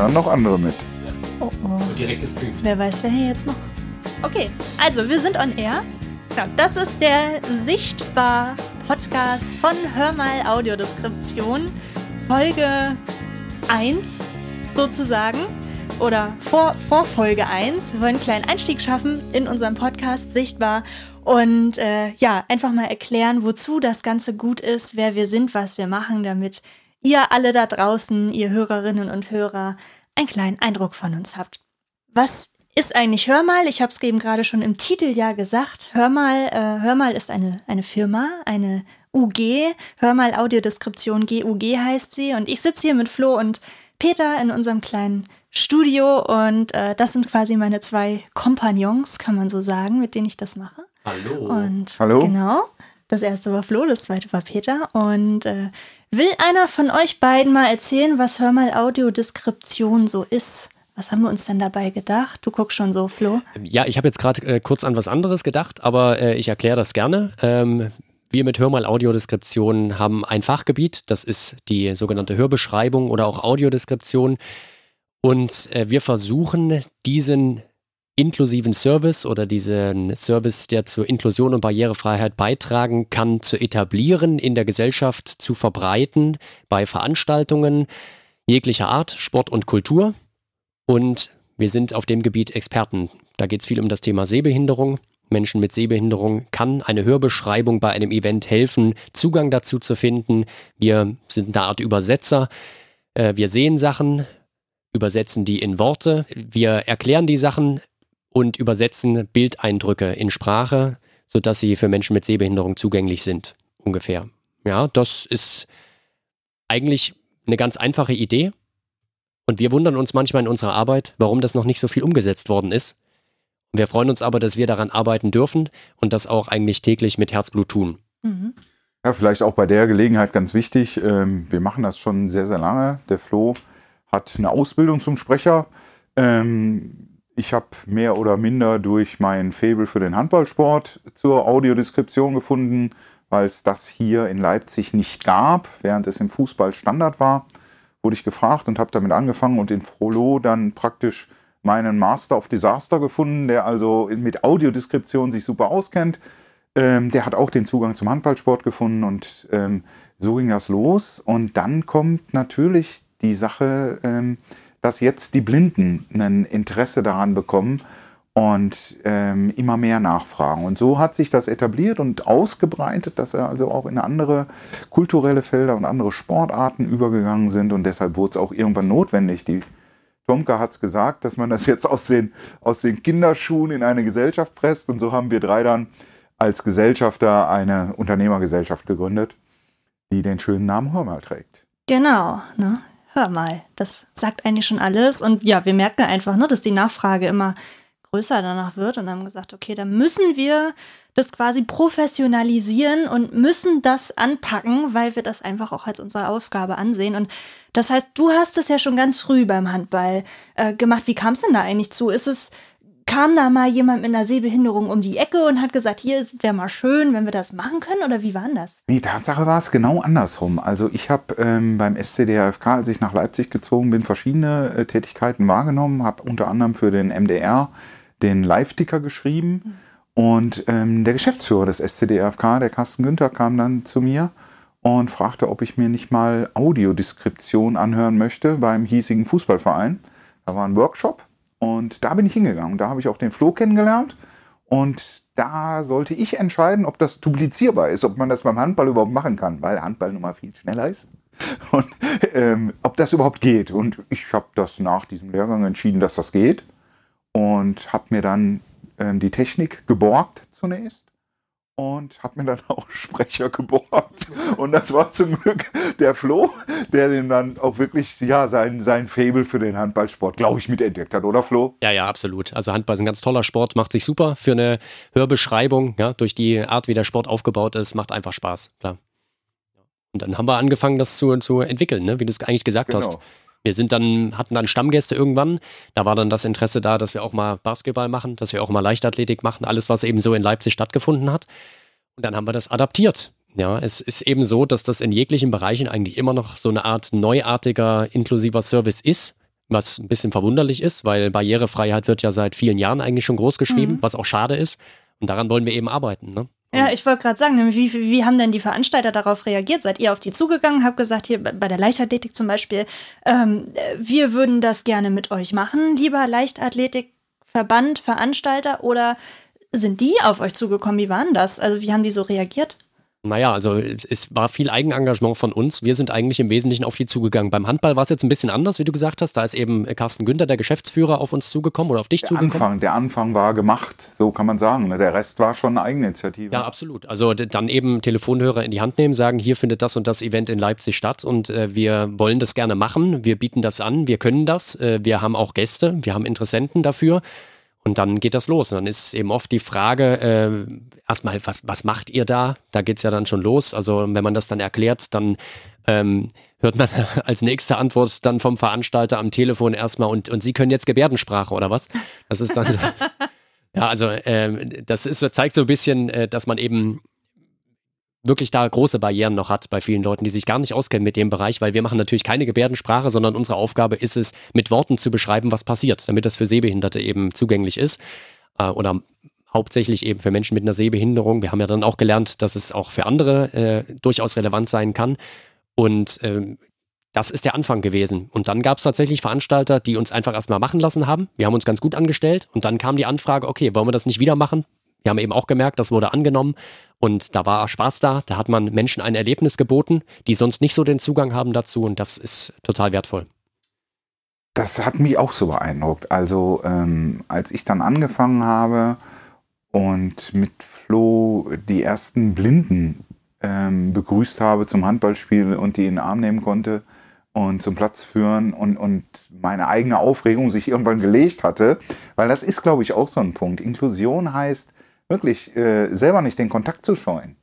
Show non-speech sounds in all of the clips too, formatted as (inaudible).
hören noch andere mit. Oh oh. Direkt gestreamt. Wer weiß, wer hier jetzt noch. Okay, also wir sind on air. Das ist der Sichtbar Podcast von Hör mal Audiodeskription. Folge 1 sozusagen oder vor, vor Folge 1. Wir wollen einen kleinen Einstieg schaffen in unserem Podcast Sichtbar und äh, ja, einfach mal erklären, wozu das Ganze gut ist, wer wir sind, was wir machen, damit ihr alle da draußen, ihr Hörerinnen und Hörer, einen kleinen Eindruck von uns habt. Was ist eigentlich Hör mal? Ich habe es eben gerade schon im Titel ja gesagt. Hör mal, äh, Hör mal ist eine, eine Firma, eine UG. Hör mal Audiodeskription GUG heißt sie. Und ich sitze hier mit Flo und Peter in unserem kleinen Studio und äh, das sind quasi meine zwei Kompagnons, kann man so sagen, mit denen ich das mache. Hallo. Und Hallo. Genau. Das erste war Flo, das zweite war Peter. Und äh, will einer von euch beiden mal erzählen, was Hör mal Audiodeskription so ist? Was haben wir uns denn dabei gedacht? Du guckst schon so, Flo. Ja, ich habe jetzt gerade äh, kurz an was anderes gedacht, aber äh, ich erkläre das gerne. Ähm, wir mit Hör mal Audiodeskription haben ein Fachgebiet, das ist die sogenannte Hörbeschreibung oder auch Audiodeskription. Und äh, wir versuchen, diesen inklusiven Service oder diesen Service, der zur Inklusion und Barrierefreiheit beitragen kann, zu etablieren, in der Gesellschaft zu verbreiten, bei Veranstaltungen jeglicher Art, Sport und Kultur. Und wir sind auf dem Gebiet Experten. Da geht es viel um das Thema Sehbehinderung. Menschen mit Sehbehinderung kann eine Hörbeschreibung bei einem Event helfen, Zugang dazu zu finden. Wir sind eine Art Übersetzer. Äh, wir sehen Sachen, übersetzen die in Worte. Wir erklären die Sachen und übersetzen Bildeindrücke in Sprache, sodass sie für Menschen mit Sehbehinderung zugänglich sind, ungefähr. Ja, das ist eigentlich eine ganz einfache Idee. Und wir wundern uns manchmal in unserer Arbeit, warum das noch nicht so viel umgesetzt worden ist. Wir freuen uns aber, dass wir daran arbeiten dürfen und das auch eigentlich täglich mit Herzblut tun. Mhm. Ja, vielleicht auch bei der Gelegenheit ganz wichtig. Ähm, wir machen das schon sehr, sehr lange. Der Flo hat eine Ausbildung zum Sprecher. Ähm, ich habe mehr oder minder durch mein Faible für den Handballsport zur Audiodeskription gefunden, weil es das hier in Leipzig nicht gab, während es im Fußball Standard war. Wurde ich gefragt und habe damit angefangen und in Frollo dann praktisch meinen Master of Disaster gefunden, der also mit Audiodeskription sich super auskennt. Ähm, der hat auch den Zugang zum Handballsport gefunden und ähm, so ging das los. Und dann kommt natürlich die Sache, ähm, dass jetzt die Blinden ein Interesse daran bekommen und ähm, immer mehr nachfragen. Und so hat sich das etabliert und ausgebreitet, dass er also auch in andere kulturelle Felder und andere Sportarten übergegangen sind. Und deshalb wurde es auch irgendwann notwendig. Die Tomka hat es gesagt, dass man das jetzt aus den, aus den Kinderschuhen in eine Gesellschaft presst. Und so haben wir drei dann als Gesellschafter eine Unternehmergesellschaft gegründet, die den schönen Namen Hörmal trägt. Genau, ne? Hör mal, das sagt eigentlich schon alles. Und ja, wir merken einfach, ne, dass die Nachfrage immer größer danach wird und haben gesagt, okay, dann müssen wir das quasi professionalisieren und müssen das anpacken, weil wir das einfach auch als unsere Aufgabe ansehen. Und das heißt, du hast das ja schon ganz früh beim Handball äh, gemacht. Wie kam es denn da eigentlich zu? Ist es kam da mal jemand mit einer Sehbehinderung um die Ecke und hat gesagt, hier wäre mal schön, wenn wir das machen können? Oder wie war das? Nee, Tatsache war es genau andersrum. Also ich habe ähm, beim SCDRFK, als ich nach Leipzig gezogen bin, verschiedene äh, Tätigkeiten wahrgenommen, habe unter anderem für den MDR den Live-Ticker geschrieben. Mhm. Und ähm, der Geschäftsführer des SCDRFK, der Carsten Günther, kam dann zu mir und fragte, ob ich mir nicht mal Audiodeskription anhören möchte beim hiesigen Fußballverein. Da war ein Workshop und da bin ich hingegangen. Da habe ich auch den Flo kennengelernt. Und da sollte ich entscheiden, ob das duplizierbar ist, ob man das beim Handball überhaupt machen kann, weil Handball nun mal viel schneller ist. (laughs) Und ähm, ob das überhaupt geht. Und ich habe das nach diesem Lehrgang entschieden, dass das geht. Und habe mir dann ähm, die Technik geborgt zunächst und habe mir dann (laughs) auch Sprecher geborgt. Und das war zum Glück der Flo, der den dann auch wirklich, ja, sein, sein Fable für den Handballsport, glaube ich, mitentdeckt hat, oder Flo? Ja, ja, absolut. Also Handball ist ein ganz toller Sport, macht sich super für eine Hörbeschreibung, ja, durch die Art, wie der Sport aufgebaut ist, macht einfach Spaß, klar. Und dann haben wir angefangen, das zu, zu entwickeln, ne? wie du es eigentlich gesagt genau. hast. Wir sind dann, hatten dann Stammgäste irgendwann. Da war dann das Interesse da, dass wir auch mal Basketball machen, dass wir auch mal Leichtathletik machen, alles, was eben so in Leipzig stattgefunden hat. Und dann haben wir das adaptiert. Ja, es ist eben so, dass das in jeglichen Bereichen eigentlich immer noch so eine Art neuartiger, inklusiver Service ist, was ein bisschen verwunderlich ist, weil Barrierefreiheit wird ja seit vielen Jahren eigentlich schon groß geschrieben, mhm. was auch schade ist. Und daran wollen wir eben arbeiten. Ne? Ja, ich wollte gerade sagen, wie, wie haben denn die Veranstalter darauf reagiert? Seid ihr auf die zugegangen, habt gesagt, hier bei der Leichtathletik zum Beispiel, ähm, wir würden das gerne mit euch machen, lieber Leichtathletikverband, Veranstalter, oder sind die auf euch zugekommen? Wie waren das? Also wie haben die so reagiert? Naja, also es war viel Eigenengagement von uns. Wir sind eigentlich im Wesentlichen auf die zugegangen. Beim Handball war es jetzt ein bisschen anders, wie du gesagt hast. Da ist eben Carsten Günther, der Geschäftsführer, auf uns zugekommen oder auf dich der zugekommen. Anfang, der Anfang war gemacht, so kann man sagen. Ne? Der Rest war schon eine Eigeninitiative. Ja, absolut. Also dann eben Telefonhörer in die Hand nehmen, sagen, hier findet das und das Event in Leipzig statt und äh, wir wollen das gerne machen. Wir bieten das an, wir können das. Äh, wir haben auch Gäste, wir haben Interessenten dafür. Und dann geht das los. Und dann ist eben oft die Frage, äh, erstmal, was, was macht ihr da? Da geht es ja dann schon los. Also wenn man das dann erklärt, dann ähm, hört man (laughs) als nächste Antwort dann vom Veranstalter am Telefon erstmal, und, und Sie können jetzt Gebärdensprache oder was? Das ist dann so. (laughs) ja, also ähm, das ist, zeigt so ein bisschen, äh, dass man eben wirklich da große Barrieren noch hat bei vielen Leuten, die sich gar nicht auskennen mit dem Bereich, weil wir machen natürlich keine Gebärdensprache, sondern unsere Aufgabe ist es, mit Worten zu beschreiben, was passiert, damit das für Sehbehinderte eben zugänglich ist äh, oder hauptsächlich eben für Menschen mit einer Sehbehinderung. Wir haben ja dann auch gelernt, dass es auch für andere äh, durchaus relevant sein kann und äh, das ist der Anfang gewesen. Und dann gab es tatsächlich Veranstalter, die uns einfach erstmal machen lassen haben. Wir haben uns ganz gut angestellt und dann kam die Anfrage, okay, wollen wir das nicht wieder machen? Wir haben eben auch gemerkt, das wurde angenommen und da war Spaß da. Da hat man Menschen ein Erlebnis geboten, die sonst nicht so den Zugang haben dazu und das ist total wertvoll. Das hat mich auch so beeindruckt. Also ähm, als ich dann angefangen habe und mit Flo die ersten Blinden ähm, begrüßt habe zum Handballspiel und die in den Arm nehmen konnte und zum Platz führen und, und meine eigene Aufregung sich irgendwann gelegt hatte, weil das ist, glaube ich, auch so ein Punkt. Inklusion heißt, wirklich äh, selber nicht den Kontakt zu scheuen.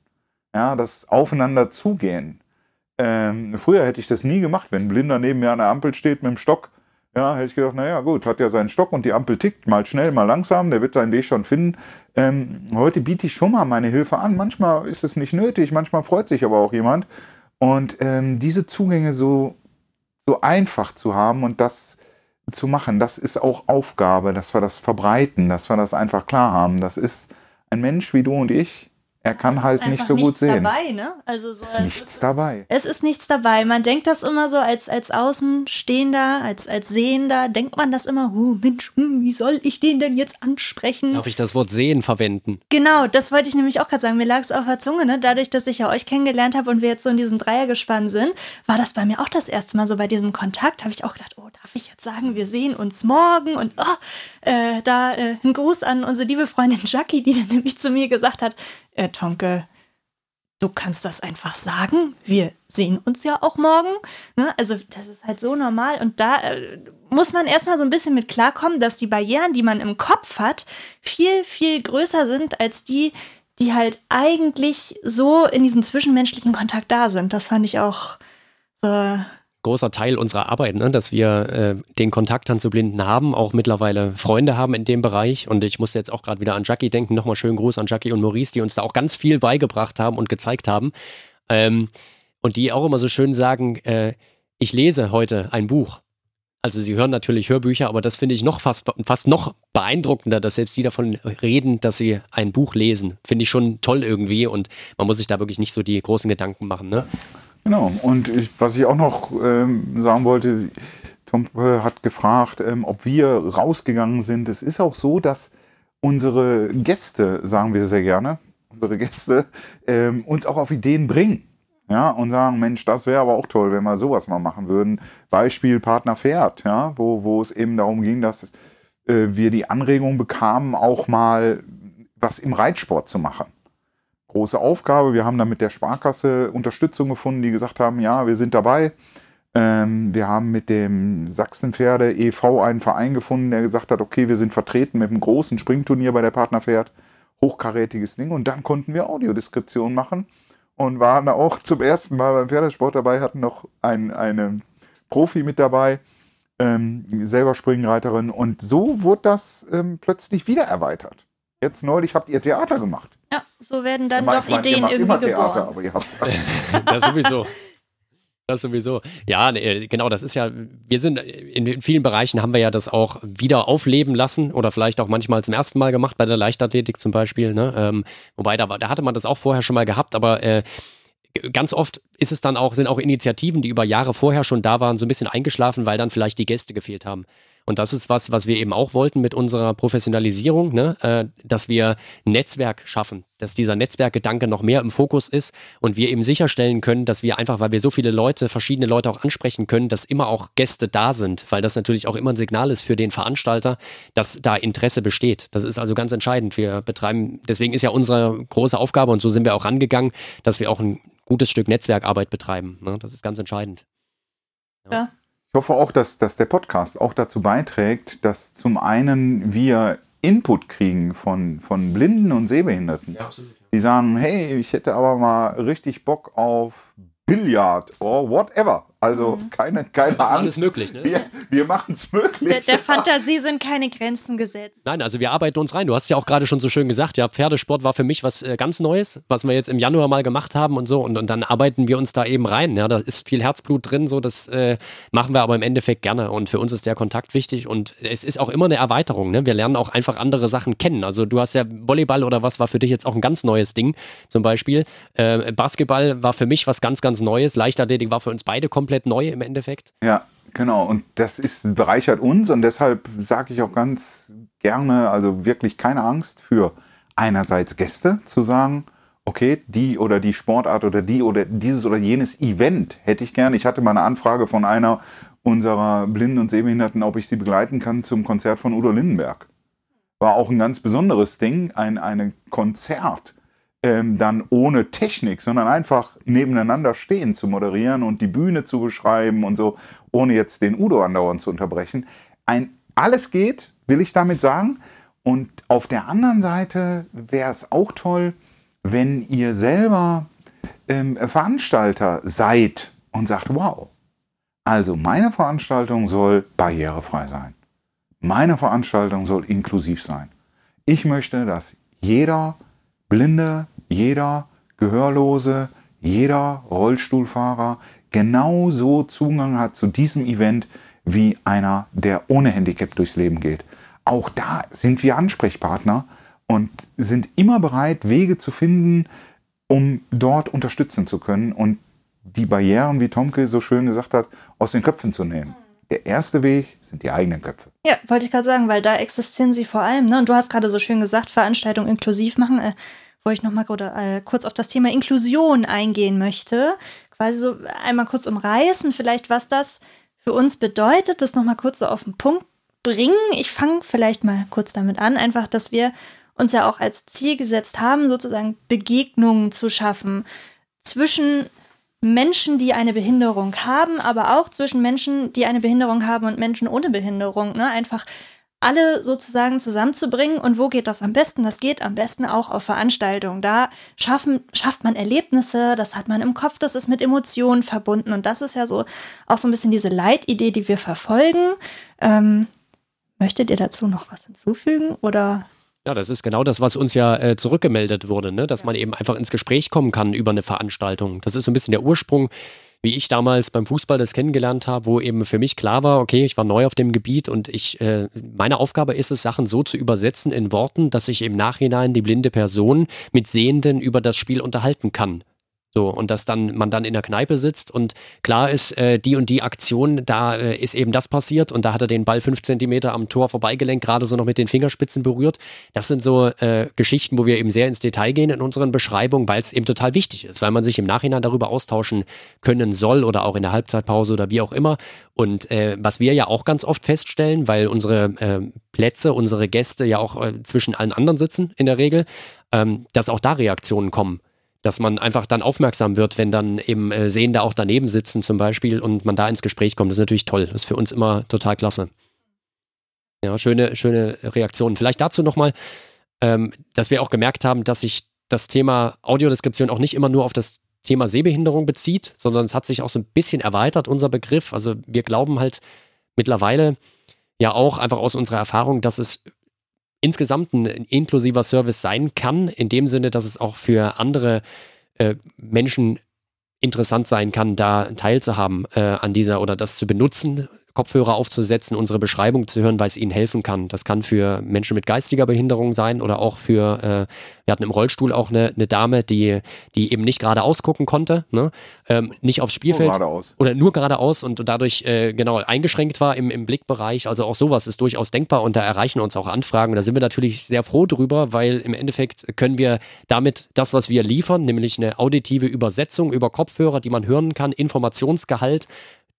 Ja, das Aufeinander zugehen. Ähm, früher hätte ich das nie gemacht, wenn ein Blinder neben mir an der Ampel steht mit dem Stock. Ja, hätte ich gedacht, naja, gut, hat ja seinen Stock und die Ampel tickt, mal schnell, mal langsam, der wird seinen Weg schon finden. Ähm, heute biete ich schon mal meine Hilfe an. Manchmal ist es nicht nötig, manchmal freut sich aber auch jemand. Und ähm, diese Zugänge so, so einfach zu haben und das zu machen, das ist auch Aufgabe, dass wir das verbreiten, dass wir das einfach klar haben. Das ist ein Mensch wie du und ich, er kann halt nicht so gut sehen. Dabei, ne? also so, es ist nichts ist, dabei. Es ist nichts dabei. Man denkt das immer so als, als Außenstehender, als, als Sehender, denkt man das immer, oh Mensch, hm, wie soll ich den denn jetzt ansprechen? Darf ich das Wort sehen verwenden? Genau, das wollte ich nämlich auch gerade sagen. Mir lag es auf der Zunge. Ne? Dadurch, dass ich ja euch kennengelernt habe und wir jetzt so in diesem Dreiergespann sind, war das bei mir auch das erste Mal so bei diesem Kontakt. Habe ich auch gedacht, oh, darf ich jetzt sagen, wir sehen uns morgen? Und oh, äh, da äh, ein Gruß an unsere liebe Freundin Jackie, die dann nämlich zu mir gesagt hat, äh, Tonke, du kannst das einfach sagen. Wir sehen uns ja auch morgen. Ne? Also das ist halt so normal. Und da äh, muss man erstmal so ein bisschen mit klarkommen, dass die Barrieren, die man im Kopf hat, viel, viel größer sind als die, die halt eigentlich so in diesem zwischenmenschlichen Kontakt da sind. Das fand ich auch so großer Teil unserer Arbeit, ne? dass wir äh, den Kontakt dann zu Blinden haben, auch mittlerweile Freunde haben in dem Bereich. Und ich musste jetzt auch gerade wieder an Jackie denken. Nochmal schönen Gruß an Jackie und Maurice, die uns da auch ganz viel beigebracht haben und gezeigt haben. Ähm, und die auch immer so schön sagen, äh, ich lese heute ein Buch. Also sie hören natürlich Hörbücher, aber das finde ich noch fast, fast noch beeindruckender, dass selbst die davon reden, dass sie ein Buch lesen. Finde ich schon toll irgendwie und man muss sich da wirklich nicht so die großen Gedanken machen. Ne? Genau, und ich, was ich auch noch ähm, sagen wollte, Tom hat gefragt, ähm, ob wir rausgegangen sind. Es ist auch so, dass unsere Gäste, sagen wir sehr gerne, unsere Gäste, ähm, uns auch auf Ideen bringen. Ja, und sagen, Mensch, das wäre aber auch toll, wenn wir sowas mal machen würden. Beispiel Partner Pferd, ja, wo, wo es eben darum ging, dass äh, wir die Anregung bekamen, auch mal was im Reitsport zu machen große Aufgabe. Wir haben dann mit der Sparkasse Unterstützung gefunden, die gesagt haben, ja, wir sind dabei. Ähm, wir haben mit dem Sachsenpferde e.V. einen Verein gefunden, der gesagt hat, okay, wir sind vertreten mit einem großen Springturnier bei der Partnerpferd. Hochkarätiges Ding. Und dann konnten wir Audiodeskription machen und waren auch zum ersten Mal beim Pferdesport dabei, hatten noch ein, eine Profi mit dabei, ähm, selber Springreiterin. Und so wurde das ähm, plötzlich wieder erweitert. Jetzt neulich habt ihr Theater gemacht. Ja, so werden dann ja, doch Ideen ihr macht irgendwie immer Theater, geboren. aber ihr habt (laughs) (laughs) das sowieso. Das sowieso. Ja, genau, das ist ja, wir sind in vielen Bereichen haben wir ja das auch wieder aufleben lassen oder vielleicht auch manchmal zum ersten Mal gemacht, bei der Leichtathletik zum Beispiel. Ne? Ähm, wobei, da, da hatte man das auch vorher schon mal gehabt, aber äh, ganz oft ist es dann auch, sind auch Initiativen, die über Jahre vorher schon da waren, so ein bisschen eingeschlafen, weil dann vielleicht die Gäste gefehlt haben. Und das ist was, was wir eben auch wollten mit unserer Professionalisierung, ne? äh, dass wir Netzwerk schaffen, dass dieser Netzwerkgedanke noch mehr im Fokus ist und wir eben sicherstellen können, dass wir einfach, weil wir so viele Leute, verschiedene Leute auch ansprechen können, dass immer auch Gäste da sind, weil das natürlich auch immer ein Signal ist für den Veranstalter, dass da Interesse besteht. Das ist also ganz entscheidend. Wir betreiben, deswegen ist ja unsere große Aufgabe und so sind wir auch rangegangen, dass wir auch ein gutes Stück Netzwerkarbeit betreiben. Ne? Das ist ganz entscheidend. Ja. ja. Ich hoffe auch, dass, dass der Podcast auch dazu beiträgt, dass zum einen wir Input kriegen von, von Blinden und Sehbehinderten. Ja, absolut. Die sagen, hey, ich hätte aber mal richtig Bock auf Billard or whatever. Also mhm. keine, keine Angst. Alles möglich, ne? Wir, wir machen es möglich. Der, der (laughs) Fantasie sind keine Grenzen gesetzt. Nein, also wir arbeiten uns rein. Du hast ja auch gerade schon so schön gesagt, ja, Pferdesport war für mich was äh, ganz Neues, was wir jetzt im Januar mal gemacht haben und so. Und, und dann arbeiten wir uns da eben rein. Ja, da ist viel Herzblut drin, so das äh, machen wir aber im Endeffekt gerne. Und für uns ist der Kontakt wichtig und es ist auch immer eine Erweiterung. Ne? Wir lernen auch einfach andere Sachen kennen. Also du hast ja Volleyball oder was war für dich jetzt auch ein ganz neues Ding, zum Beispiel. Äh, Basketball war für mich was ganz, ganz Neues. Leichtathletik war für uns beide komplett neu im Endeffekt. Ja, genau. Und das ist, bereichert uns und deshalb sage ich auch ganz gerne, also wirklich keine Angst für einerseits Gäste zu sagen, okay, die oder die Sportart oder die oder dieses oder jenes Event hätte ich gerne. Ich hatte mal eine Anfrage von einer unserer Blinden und Sehbehinderten, ob ich sie begleiten kann zum Konzert von Udo Lindenberg. War auch ein ganz besonderes Ding, ein eine Konzert ähm, dann ohne Technik, sondern einfach nebeneinander stehen zu moderieren und die Bühne zu beschreiben und so, ohne jetzt den Udo andauernd zu unterbrechen. Ein, alles geht, will ich damit sagen. Und auf der anderen Seite wäre es auch toll, wenn ihr selber ähm, Veranstalter seid und sagt, wow, also meine Veranstaltung soll barrierefrei sein. Meine Veranstaltung soll inklusiv sein. Ich möchte, dass jeder Blinde, jeder Gehörlose, jeder Rollstuhlfahrer genauso Zugang hat zu diesem Event wie einer, der ohne Handicap durchs Leben geht. Auch da sind wir Ansprechpartner und sind immer bereit, Wege zu finden, um dort unterstützen zu können und die Barrieren, wie Tomke so schön gesagt hat, aus den Köpfen zu nehmen. Der erste Weg sind die eigenen Köpfe. Ja, wollte ich gerade sagen, weil da existieren sie vor allem. Ne? Und du hast gerade so schön gesagt, Veranstaltungen inklusiv machen. Äh, wo ich nochmal äh, kurz auf das Thema Inklusion eingehen möchte. Quasi so einmal kurz umreißen, vielleicht was das für uns bedeutet, das nochmal kurz so auf den Punkt bringen. Ich fange vielleicht mal kurz damit an, einfach, dass wir uns ja auch als Ziel gesetzt haben, sozusagen Begegnungen zu schaffen zwischen Menschen, die eine Behinderung haben, aber auch zwischen Menschen, die eine Behinderung haben und Menschen ohne Behinderung. Ne? Einfach alle sozusagen zusammenzubringen. Und wo geht das am besten? Das geht am besten auch auf Veranstaltungen. Da schaffen, schafft man Erlebnisse, das hat man im Kopf, das ist mit Emotionen verbunden. Und das ist ja so auch so ein bisschen diese Leitidee, die wir verfolgen. Ähm, möchtet ihr dazu noch was hinzufügen oder? Ja, das ist genau das, was uns ja äh, zurückgemeldet wurde, ne? dass man eben einfach ins Gespräch kommen kann über eine Veranstaltung. Das ist so ein bisschen der Ursprung wie ich damals beim Fußball das kennengelernt habe, wo eben für mich klar war, okay, ich war neu auf dem Gebiet und ich, äh, meine Aufgabe ist es, Sachen so zu übersetzen in Worten, dass ich im Nachhinein die blinde Person mit Sehenden über das Spiel unterhalten kann. So, und dass dann man dann in der Kneipe sitzt und klar ist, äh, die und die Aktion, da äh, ist eben das passiert und da hat er den Ball fünf Zentimeter am Tor vorbeigelenkt, gerade so noch mit den Fingerspitzen berührt. Das sind so äh, Geschichten, wo wir eben sehr ins Detail gehen in unseren Beschreibungen, weil es eben total wichtig ist, weil man sich im Nachhinein darüber austauschen können soll oder auch in der Halbzeitpause oder wie auch immer. Und äh, was wir ja auch ganz oft feststellen, weil unsere äh, Plätze, unsere Gäste ja auch äh, zwischen allen anderen sitzen in der Regel, ähm, dass auch da Reaktionen kommen dass man einfach dann aufmerksam wird, wenn dann eben äh, Sehende auch daneben sitzen zum Beispiel und man da ins Gespräch kommt. Das ist natürlich toll. Das ist für uns immer total klasse. Ja, schöne, schöne Reaktionen. Vielleicht dazu nochmal, ähm, dass wir auch gemerkt haben, dass sich das Thema Audiodeskription auch nicht immer nur auf das Thema Sehbehinderung bezieht, sondern es hat sich auch so ein bisschen erweitert, unser Begriff. Also wir glauben halt mittlerweile ja auch einfach aus unserer Erfahrung, dass es insgesamt ein inklusiver Service sein kann, in dem Sinne, dass es auch für andere äh, Menschen interessant sein kann, da teilzuhaben äh, an dieser oder das zu benutzen, Kopfhörer aufzusetzen, unsere Beschreibung zu hören, weil es ihnen helfen kann. Das kann für Menschen mit geistiger Behinderung sein oder auch für, äh, wir hatten im Rollstuhl auch eine, eine Dame, die, die eben nicht geradeaus gucken konnte, ne? ähm, nicht aufs Spielfeld. Nur. Oder nur geradeaus und dadurch äh, genau eingeschränkt war im, im Blickbereich. Also auch sowas ist durchaus denkbar und da erreichen uns auch Anfragen. Da sind wir natürlich sehr froh drüber, weil im Endeffekt können wir damit das, was wir liefern, nämlich eine auditive Übersetzung über Kopfhörer, die man hören kann, Informationsgehalt,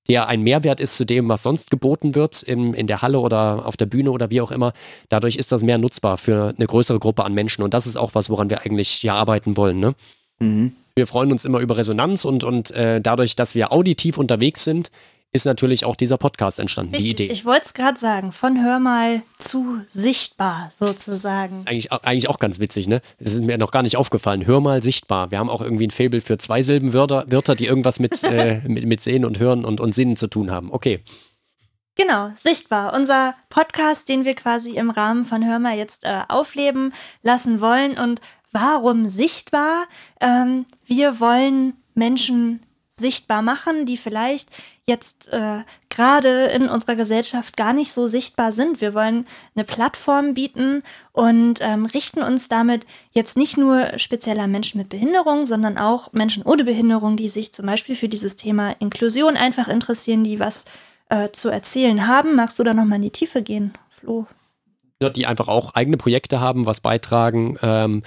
der ein Mehrwert ist zu dem, was sonst geboten wird in, in der Halle oder auf der Bühne oder wie auch immer. Dadurch ist das mehr nutzbar für eine größere Gruppe an Menschen. Und das ist auch was, woran wir eigentlich hier arbeiten wollen. Ne? Mhm. Wir freuen uns immer über Resonanz und, und äh, dadurch, dass wir auditiv unterwegs sind, ist natürlich auch dieser Podcast entstanden, Richtig, die Idee. Ich wollte es gerade sagen, von Hör mal zu sichtbar sozusagen. Eigentlich, eigentlich auch ganz witzig, ne? Das ist mir noch gar nicht aufgefallen. Hör mal sichtbar. Wir haben auch irgendwie ein Fable für zwei Silbenwörter, Wörter, die irgendwas mit, (laughs) äh, mit, mit Sehen und Hören und, und Sinnen zu tun haben. Okay. Genau, sichtbar. Unser Podcast, den wir quasi im Rahmen von Hör mal jetzt äh, aufleben lassen wollen. Und warum sichtbar? Ähm, wir wollen Menschen sichtbar machen, die vielleicht jetzt äh, gerade in unserer Gesellschaft gar nicht so sichtbar sind. Wir wollen eine Plattform bieten und ähm, richten uns damit jetzt nicht nur spezieller Menschen mit Behinderung, sondern auch Menschen ohne Behinderung, die sich zum Beispiel für dieses Thema Inklusion einfach interessieren, die was äh, zu erzählen haben. Magst du da nochmal in die Tiefe gehen, Flo? Ja, die einfach auch eigene Projekte haben, was beitragen. Ähm,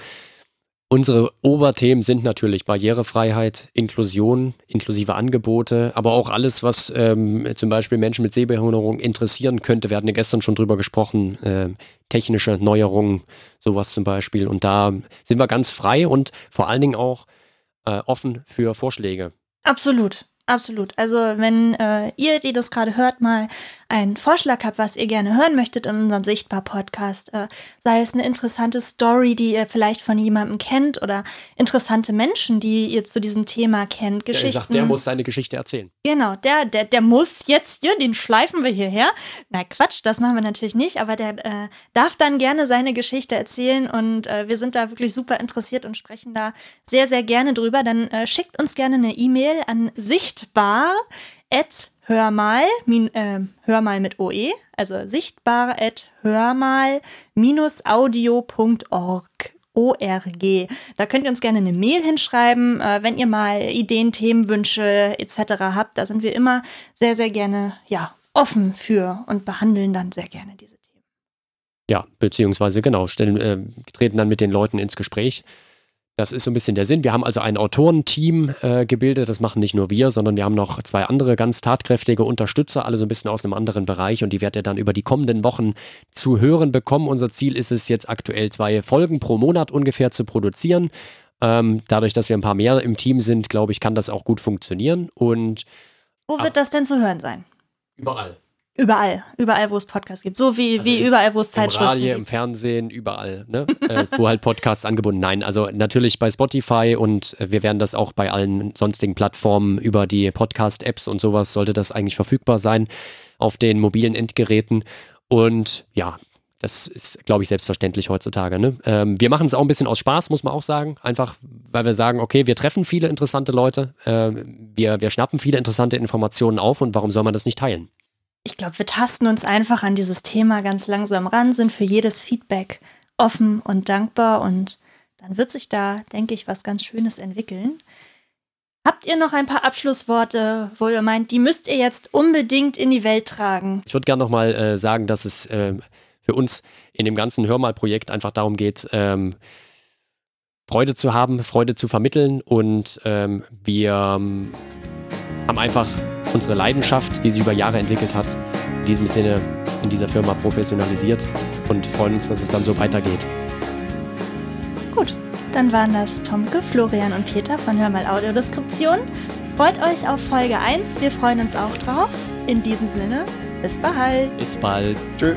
Unsere Oberthemen sind natürlich Barrierefreiheit, Inklusion, inklusive Angebote, aber auch alles, was ähm, zum Beispiel Menschen mit Sehbehinderung interessieren könnte. Wir hatten ja gestern schon drüber gesprochen, äh, technische Neuerungen, sowas zum Beispiel. Und da sind wir ganz frei und vor allen Dingen auch äh, offen für Vorschläge. Absolut. Absolut. Also wenn äh, ihr, die das gerade hört, mal einen Vorschlag habt, was ihr gerne hören möchtet in unserem Sichtbar-Podcast, äh, sei es eine interessante Story, die ihr vielleicht von jemandem kennt oder interessante Menschen, die ihr zu diesem Thema kennt, Geschichten. Der sagt, der muss seine Geschichte erzählen. Genau, der, der, der muss jetzt hier, den schleifen wir hierher. Na Quatsch, das machen wir natürlich nicht, aber der äh, darf dann gerne seine Geschichte erzählen und äh, wir sind da wirklich super interessiert und sprechen da sehr, sehr gerne drüber. Dann äh, schickt uns gerne eine E-Mail an sichtbar@ hörmal, min, äh, hörmal mit OE, also sichtbar at hörmal-audio.org. ORG. Da könnt ihr uns gerne eine Mail hinschreiben, äh, wenn ihr mal Ideen, Themenwünsche etc. habt. Da sind wir immer sehr, sehr gerne ja, offen für und behandeln dann sehr gerne diese Themen. Ja, beziehungsweise genau, stellen, äh, treten dann mit den Leuten ins Gespräch. Das ist so ein bisschen der Sinn. Wir haben also ein Autorenteam äh, gebildet. Das machen nicht nur wir, sondern wir haben noch zwei andere ganz tatkräftige Unterstützer, alle so ein bisschen aus einem anderen Bereich. Und die werdet ihr dann über die kommenden Wochen zu hören bekommen. Unser Ziel ist es jetzt aktuell zwei Folgen pro Monat ungefähr zu produzieren. Ähm, dadurch, dass wir ein paar mehr im Team sind, glaube ich, kann das auch gut funktionieren. Und wo wird ah, das denn zu hören sein? Überall. Überall, überall, wo es Podcasts gibt. So wie, also wie überall, wo es Zeitschriften Radio, gibt. Im Fernsehen, überall, ne? (laughs) äh, wo halt Podcasts angebunden. Nein, also natürlich bei Spotify und wir werden das auch bei allen sonstigen Plattformen über die Podcast-Apps und sowas sollte das eigentlich verfügbar sein auf den mobilen Endgeräten. Und ja, das ist, glaube ich, selbstverständlich heutzutage. Ne? Ähm, wir machen es auch ein bisschen aus Spaß, muss man auch sagen. Einfach, weil wir sagen, okay, wir treffen viele interessante Leute, äh, wir, wir schnappen viele interessante Informationen auf und warum soll man das nicht teilen? Ich glaube, wir tasten uns einfach an dieses Thema ganz langsam ran, sind für jedes Feedback offen und dankbar und dann wird sich da, denke ich, was ganz Schönes entwickeln. Habt ihr noch ein paar Abschlussworte, wo ihr meint, die müsst ihr jetzt unbedingt in die Welt tragen? Ich würde gerne nochmal äh, sagen, dass es äh, für uns in dem ganzen Hörmal-Projekt einfach darum geht, ähm, Freude zu haben, Freude zu vermitteln und ähm, wir ähm, haben einfach unsere Leidenschaft, die sich über Jahre entwickelt hat, in diesem Sinne in dieser Firma professionalisiert und freuen uns, dass es dann so weitergeht. Gut, dann waren das Tomke, Florian und Peter von Hörmal Audiodeskription. Freut euch auf Folge 1, wir freuen uns auch drauf. In diesem Sinne, bis bald. Bis bald. Tschüss.